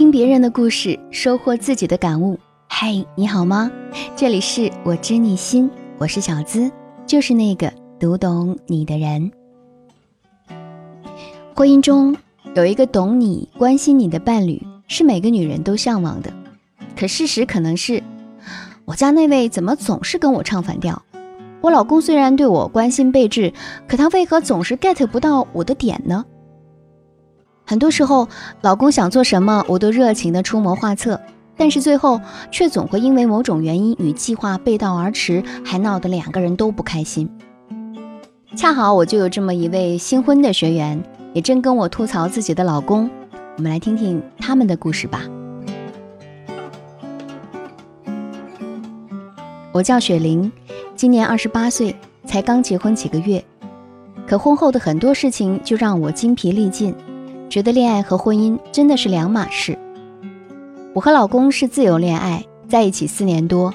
听别人的故事，收获自己的感悟。嗨，你好吗？这里是我知你心，我是小资，就是那个读懂你的人。婚姻中有一个懂你、关心你的伴侣，是每个女人都向往的。可事实可能是，我家那位怎么总是跟我唱反调？我老公虽然对我关心备至，可他为何总是 get 不到我的点呢？很多时候，老公想做什么，我都热情的出谋划策，但是最后却总会因为某种原因与计划背道而驰，还闹得两个人都不开心。恰好我就有这么一位新婚的学员，也正跟我吐槽自己的老公，我们来听听他们的故事吧。我叫雪玲，今年二十八岁，才刚结婚几个月，可婚后的很多事情就让我精疲力尽。觉得恋爱和婚姻真的是两码事。我和老公是自由恋爱，在一起四年多。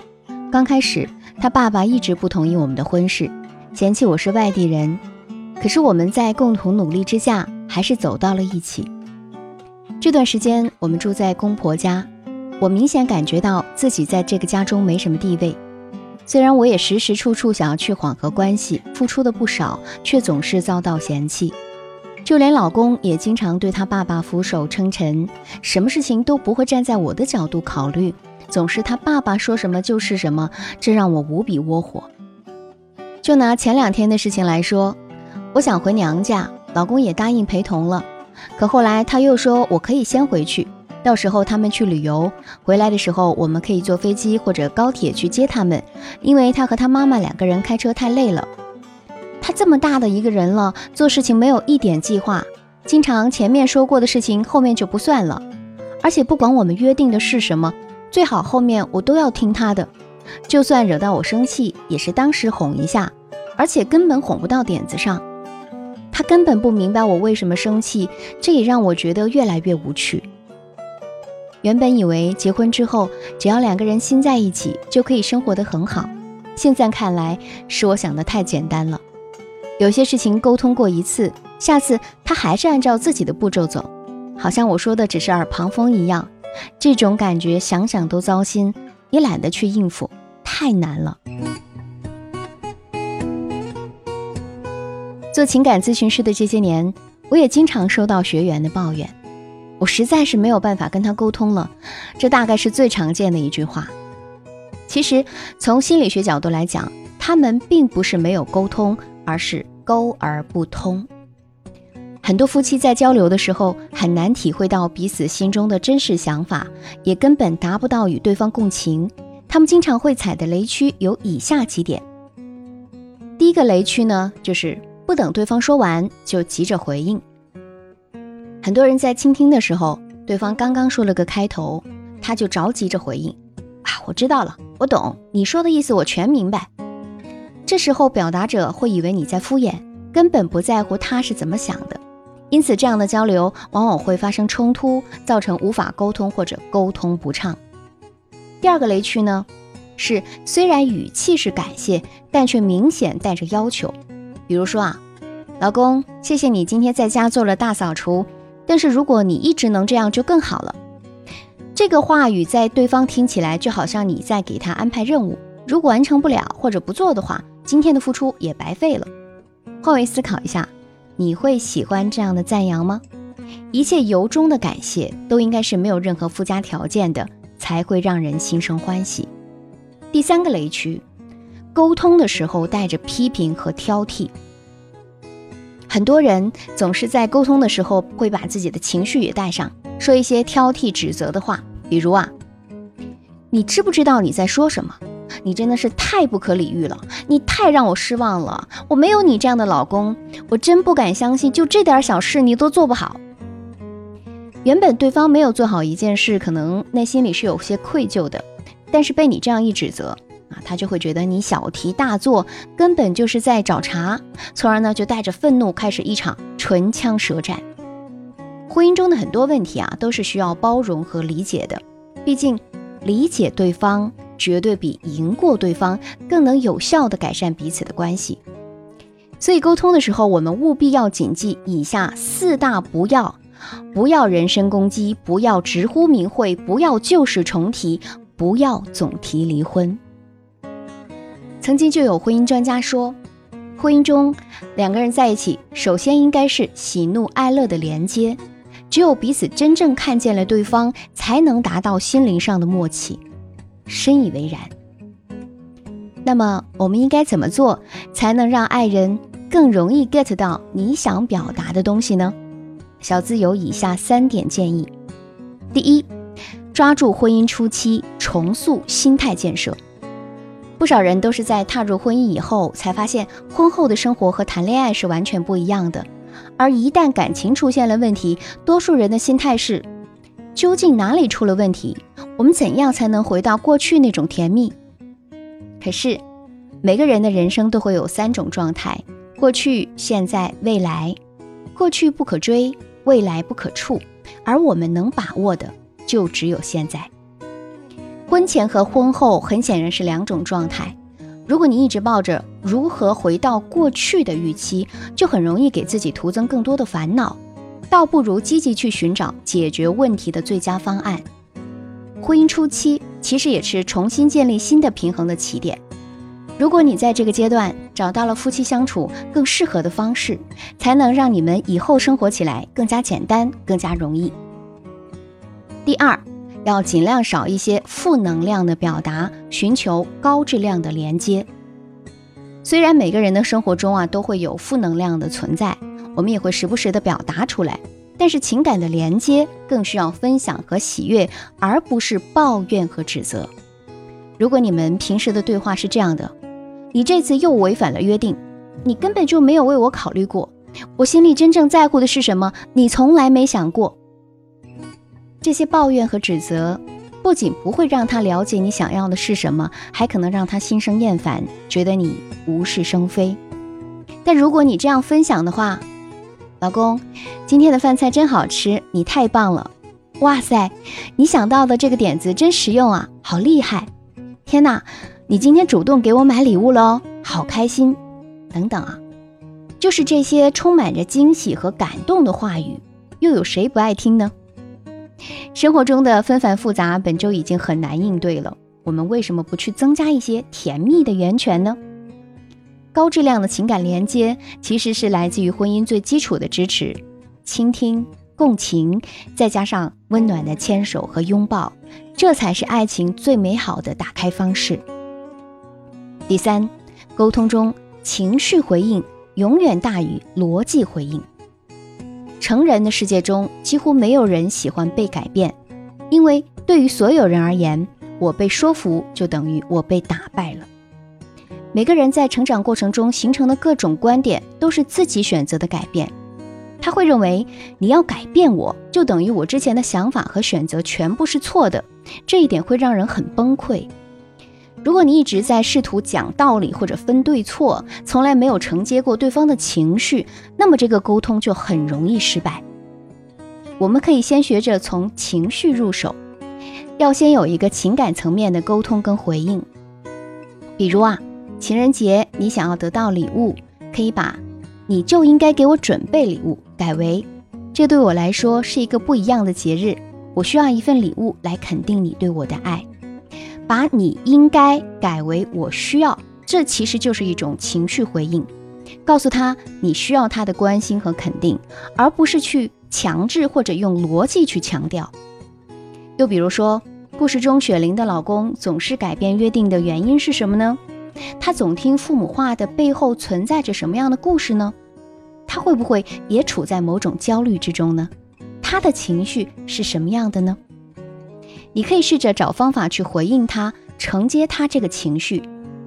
刚开始，他爸爸一直不同意我们的婚事，嫌弃我是外地人。可是我们在共同努力之下，还是走到了一起。这段时间，我们住在公婆家，我明显感觉到自己在这个家中没什么地位。虽然我也时时处处想要去缓和关系，付出的不少，却总是遭到嫌弃。就连老公也经常对他爸爸俯首称臣，什么事情都不会站在我的角度考虑，总是他爸爸说什么就是什么，这让我无比窝火。就拿前两天的事情来说，我想回娘家，老公也答应陪同了，可后来他又说我可以先回去，到时候他们去旅游，回来的时候我们可以坐飞机或者高铁去接他们，因为他和他妈妈两个人开车太累了。他这么大的一个人了，做事情没有一点计划，经常前面说过的事情后面就不算了，而且不管我们约定的是什么，最好后面我都要听他的，就算惹到我生气，也是当时哄一下，而且根本哄不到点子上。他根本不明白我为什么生气，这也让我觉得越来越无趣。原本以为结婚之后，只要两个人心在一起，就可以生活得很好，现在看来是我想的太简单了。有些事情沟通过一次，下次他还是按照自己的步骤走，好像我说的只是耳旁风一样。这种感觉想想都糟心，也懒得去应付，太难了。做情感咨询师的这些年，我也经常收到学员的抱怨，我实在是没有办法跟他沟通了。这大概是最常见的一句话。其实从心理学角度来讲，他们并不是没有沟通。而是沟而不通。很多夫妻在交流的时候，很难体会到彼此心中的真实想法，也根本达不到与对方共情。他们经常会踩的雷区有以下几点。第一个雷区呢，就是不等对方说完就急着回应。很多人在倾听的时候，对方刚刚说了个开头，他就着急着回应：“啊，我知道了，我懂你说的意思，我全明白。”这时候，表达者会以为你在敷衍，根本不在乎他是怎么想的，因此这样的交流往往会发生冲突，造成无法沟通或者沟通不畅。第二个雷区呢，是虽然语气是感谢，但却明显带着要求。比如说啊，老公，谢谢你今天在家做了大扫除，但是如果你一直能这样就更好了。这个话语在对方听起来就好像你在给他安排任务，如果完成不了或者不做的话。今天的付出也白费了。换位思考一下，你会喜欢这样的赞扬吗？一切由衷的感谢都应该是没有任何附加条件的，才会让人心生欢喜。第三个雷区，沟通的时候带着批评和挑剔。很多人总是在沟通的时候会把自己的情绪也带上，说一些挑剔指责的话，比如啊，你知不知道你在说什么？你真的是太不可理喻了，你太让我失望了。我没有你这样的老公，我真不敢相信，就这点小事你都做不好。原本对方没有做好一件事，可能内心里是有些愧疚的，但是被你这样一指责啊，他就会觉得你小题大做，根本就是在找茬，从而呢就带着愤怒开始一场唇枪舌战。婚姻中的很多问题啊，都是需要包容和理解的，毕竟理解对方。绝对比赢过对方更能有效地改善彼此的关系。所以沟通的时候，我们务必要谨记以下四大不要，不要人身攻击，不要直呼名讳，不要旧事重提，不要总提离婚。曾经就有婚姻专家说，婚姻中两个人在一起，首先应该是喜怒哀乐的连接，只有彼此真正看见了对方，才能达到心灵上的默契。深以为然。那么，我们应该怎么做才能让爱人更容易 get 到你想表达的东西呢？小资有以下三点建议：第一，抓住婚姻初期，重塑心态建设。不少人都是在踏入婚姻以后，才发现婚后的生活和谈恋爱是完全不一样的。而一旦感情出现了问题，多数人的心态是：究竟哪里出了问题？我们怎样才能回到过去那种甜蜜？可是，每个人的人生都会有三种状态：过去、现在、未来。过去不可追，未来不可触，而我们能把握的就只有现在。婚前和婚后很显然是两种状态。如果你一直抱着如何回到过去的预期，就很容易给自己徒增更多的烦恼，倒不如积极去寻找解决问题的最佳方案。婚姻初期其实也是重新建立新的平衡的起点。如果你在这个阶段找到了夫妻相处更适合的方式，才能让你们以后生活起来更加简单、更加容易。第二，要尽量少一些负能量的表达，寻求高质量的连接。虽然每个人的生活中啊都会有负能量的存在，我们也会时不时的表达出来。但是情感的连接更需要分享和喜悦，而不是抱怨和指责。如果你们平时的对话是这样的：“你这次又违反了约定，你根本就没有为我考虑过，我心里真正在乎的是什么？你从来没想过。”这些抱怨和指责不仅不会让他了解你想要的是什么，还可能让他心生厌烦，觉得你无事生非。但如果你这样分享的话，老公，今天的饭菜真好吃，你太棒了！哇塞，你想到的这个点子真实用啊，好厉害！天哪，你今天主动给我买礼物了，好开心！等等啊，就是这些充满着惊喜和感动的话语，又有谁不爱听呢？生活中的纷繁复杂本就已经很难应对了，我们为什么不去增加一些甜蜜的源泉呢？高质量的情感连接其实是来自于婚姻最基础的支持、倾听、共情，再加上温暖的牵手和拥抱，这才是爱情最美好的打开方式。第三，沟通中情绪回应永远大于逻辑回应。成人的世界中，几乎没有人喜欢被改变，因为对于所有人而言，我被说服就等于我被打败了。每个人在成长过程中形成的各种观点都是自己选择的改变，他会认为你要改变我就等于我之前的想法和选择全部是错的，这一点会让人很崩溃。如果你一直在试图讲道理或者分对错，从来没有承接过对方的情绪，那么这个沟通就很容易失败。我们可以先学着从情绪入手，要先有一个情感层面的沟通跟回应，比如啊。情人节，你想要得到礼物，可以把“你就应该给我准备礼物”改为“这对我来说是一个不一样的节日，我需要一份礼物来肯定你对我的爱”。把你应该改为“我需要”，这其实就是一种情绪回应，告诉他你需要他的关心和肯定，而不是去强制或者用逻辑去强调。又比如说，故事中雪玲的老公总是改变约定的原因是什么呢？他总听父母话的背后存在着什么样的故事呢？他会不会也处在某种焦虑之中呢？他的情绪是什么样的呢？你可以试着找方法去回应他，承接他这个情绪，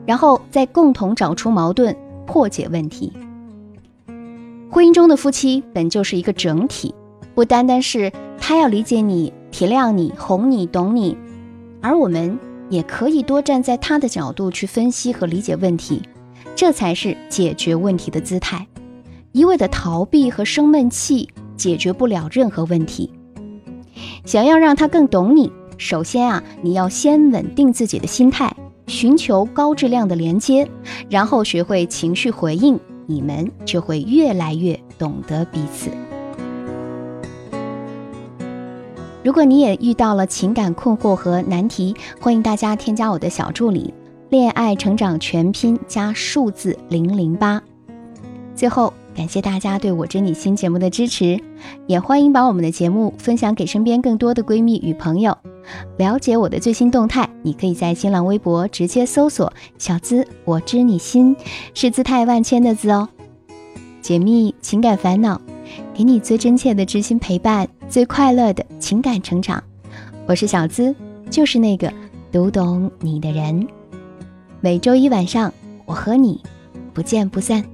然后再共同找出矛盾，破解问题。婚姻中的夫妻本就是一个整体，不单单是他要理解你、体谅你、哄你、懂你，而我们。也可以多站在他的角度去分析和理解问题，这才是解决问题的姿态。一味的逃避和生闷气解决不了任何问题。想要让他更懂你，首先啊，你要先稳定自己的心态，寻求高质量的连接，然后学会情绪回应，你们就会越来越懂得彼此。如果你也遇到了情感困惑和难题，欢迎大家添加我的小助理“恋爱成长全拼加数字零零八”。最后，感谢大家对我知你心节目的支持，也欢迎把我们的节目分享给身边更多的闺蜜与朋友。了解我的最新动态，你可以在新浪微博直接搜索“小资我知你心”，是姿态万千的字哦。解密情感烦恼，给你最真切的知心陪伴，最快乐的情感成长。我是小资，就是那个读懂你的人。每周一晚上，我和你不见不散。